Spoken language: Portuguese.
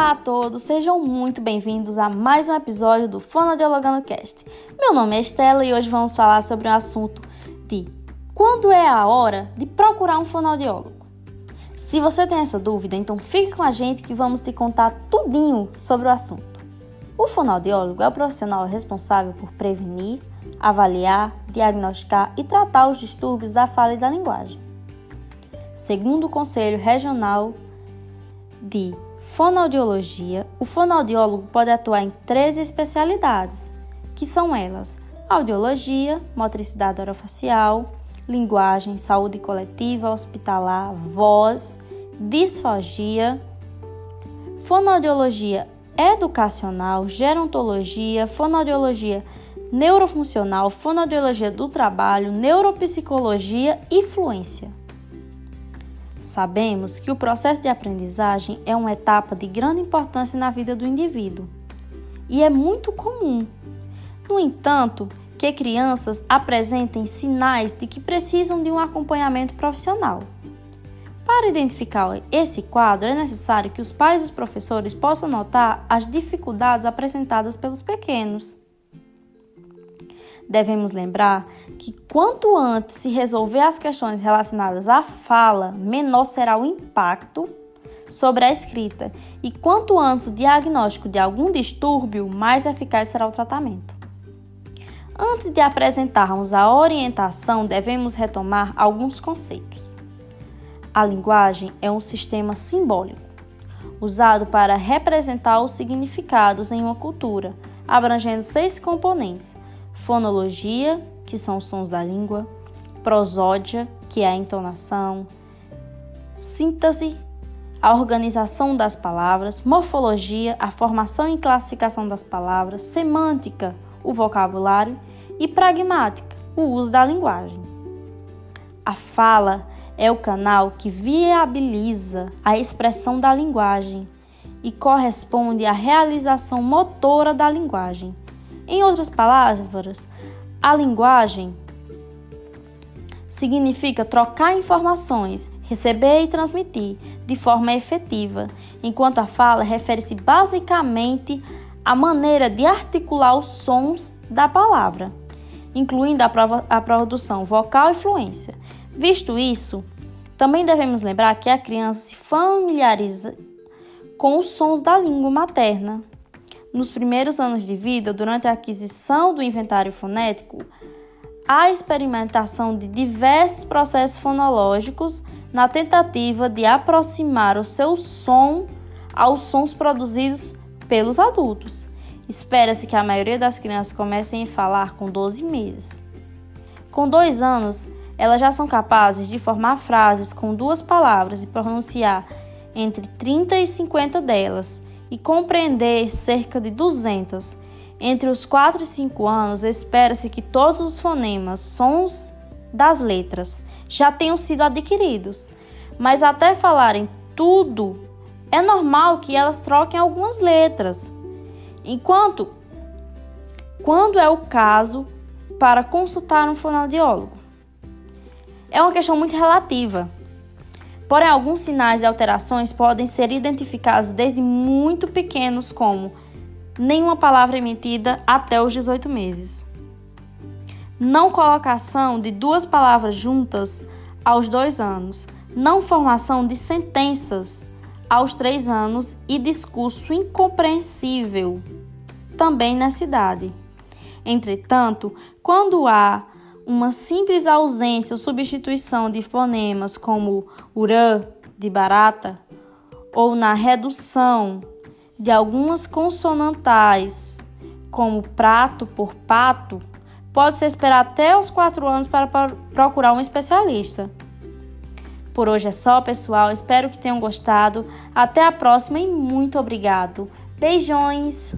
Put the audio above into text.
Olá a todos, sejam muito bem-vindos a mais um episódio do Fonodialogando Cast. Meu nome é Estela e hoje vamos falar sobre o um assunto de quando é a hora de procurar um fonoaudiólogo. Se você tem essa dúvida, então fique com a gente que vamos te contar tudinho sobre o assunto. O fonoaudiólogo é o profissional responsável por prevenir, avaliar, diagnosticar e tratar os distúrbios da fala e da linguagem. Segundo o Conselho Regional de Fonoaudiologia, o fonoaudiólogo pode atuar em três especialidades, que são elas: audiologia, motricidade orofacial, linguagem, saúde coletiva, hospitalar, voz, disfagia, fonoaudiologia educacional, gerontologia, fonoaudiologia neurofuncional, fonoaudiologia do trabalho, neuropsicologia e fluência. Sabemos que o processo de aprendizagem é uma etapa de grande importância na vida do indivíduo e é muito comum. No entanto, que crianças apresentem sinais de que precisam de um acompanhamento profissional. Para identificar esse quadro, é necessário que os pais e os professores possam notar as dificuldades apresentadas pelos pequenos devemos lembrar que quanto antes se resolver as questões relacionadas à fala, menor será o impacto sobre a escrita, e quanto antes o diagnóstico de algum distúrbio, mais eficaz será o tratamento. Antes de apresentarmos a orientação, devemos retomar alguns conceitos. A linguagem é um sistema simbólico, usado para representar os significados em uma cultura, abrangendo seis componentes: fonologia, que são os sons da língua, prosódia, que é a entonação, síntese, a organização das palavras, morfologia, a formação e classificação das palavras, semântica, o vocabulário e pragmática, o uso da linguagem. A fala é o canal que viabiliza a expressão da linguagem e corresponde à realização motora da linguagem, em outras palavras, a linguagem significa trocar informações, receber e transmitir de forma efetiva, enquanto a fala refere-se basicamente à maneira de articular os sons da palavra, incluindo a, produção vocal e fluência. Visto isso, também devemos lembrar que a criança se familiariza com os sons da língua materna, nos primeiros anos de vida, durante a aquisição do inventário fonético, a experimentação de diversos processos fonológicos na tentativa de aproximar o seu som aos sons produzidos pelos adultos. Espera-se que a maioria das crianças comecem a falar com 12 meses. Com dois anos, elas já são capazes de formar frases com duas palavras e pronunciar entre 30 e 50 delas e compreender cerca de 200. Entre os 4 e 5 anos, espera-se que todos os fonemas, sons das letras, já tenham sido adquiridos, mas até falarem tudo, é normal que elas troquem algumas letras. Enquanto, quando é o caso para consultar um fonoaudiólogo? É uma questão muito relativa. Porém, alguns sinais de alterações podem ser identificados desde muito pequenos, como nenhuma palavra emitida até os 18 meses, não colocação de duas palavras juntas aos dois anos, não formação de sentenças aos três anos e discurso incompreensível também nessa idade. Entretanto, quando há uma simples ausência ou substituição de fonemas como urã, de barata, ou na redução de algumas consonantais, como prato por pato, pode-se esperar até os 4 anos para procurar um especialista. Por hoje é só, pessoal. Espero que tenham gostado. Até a próxima e muito obrigado. Beijões!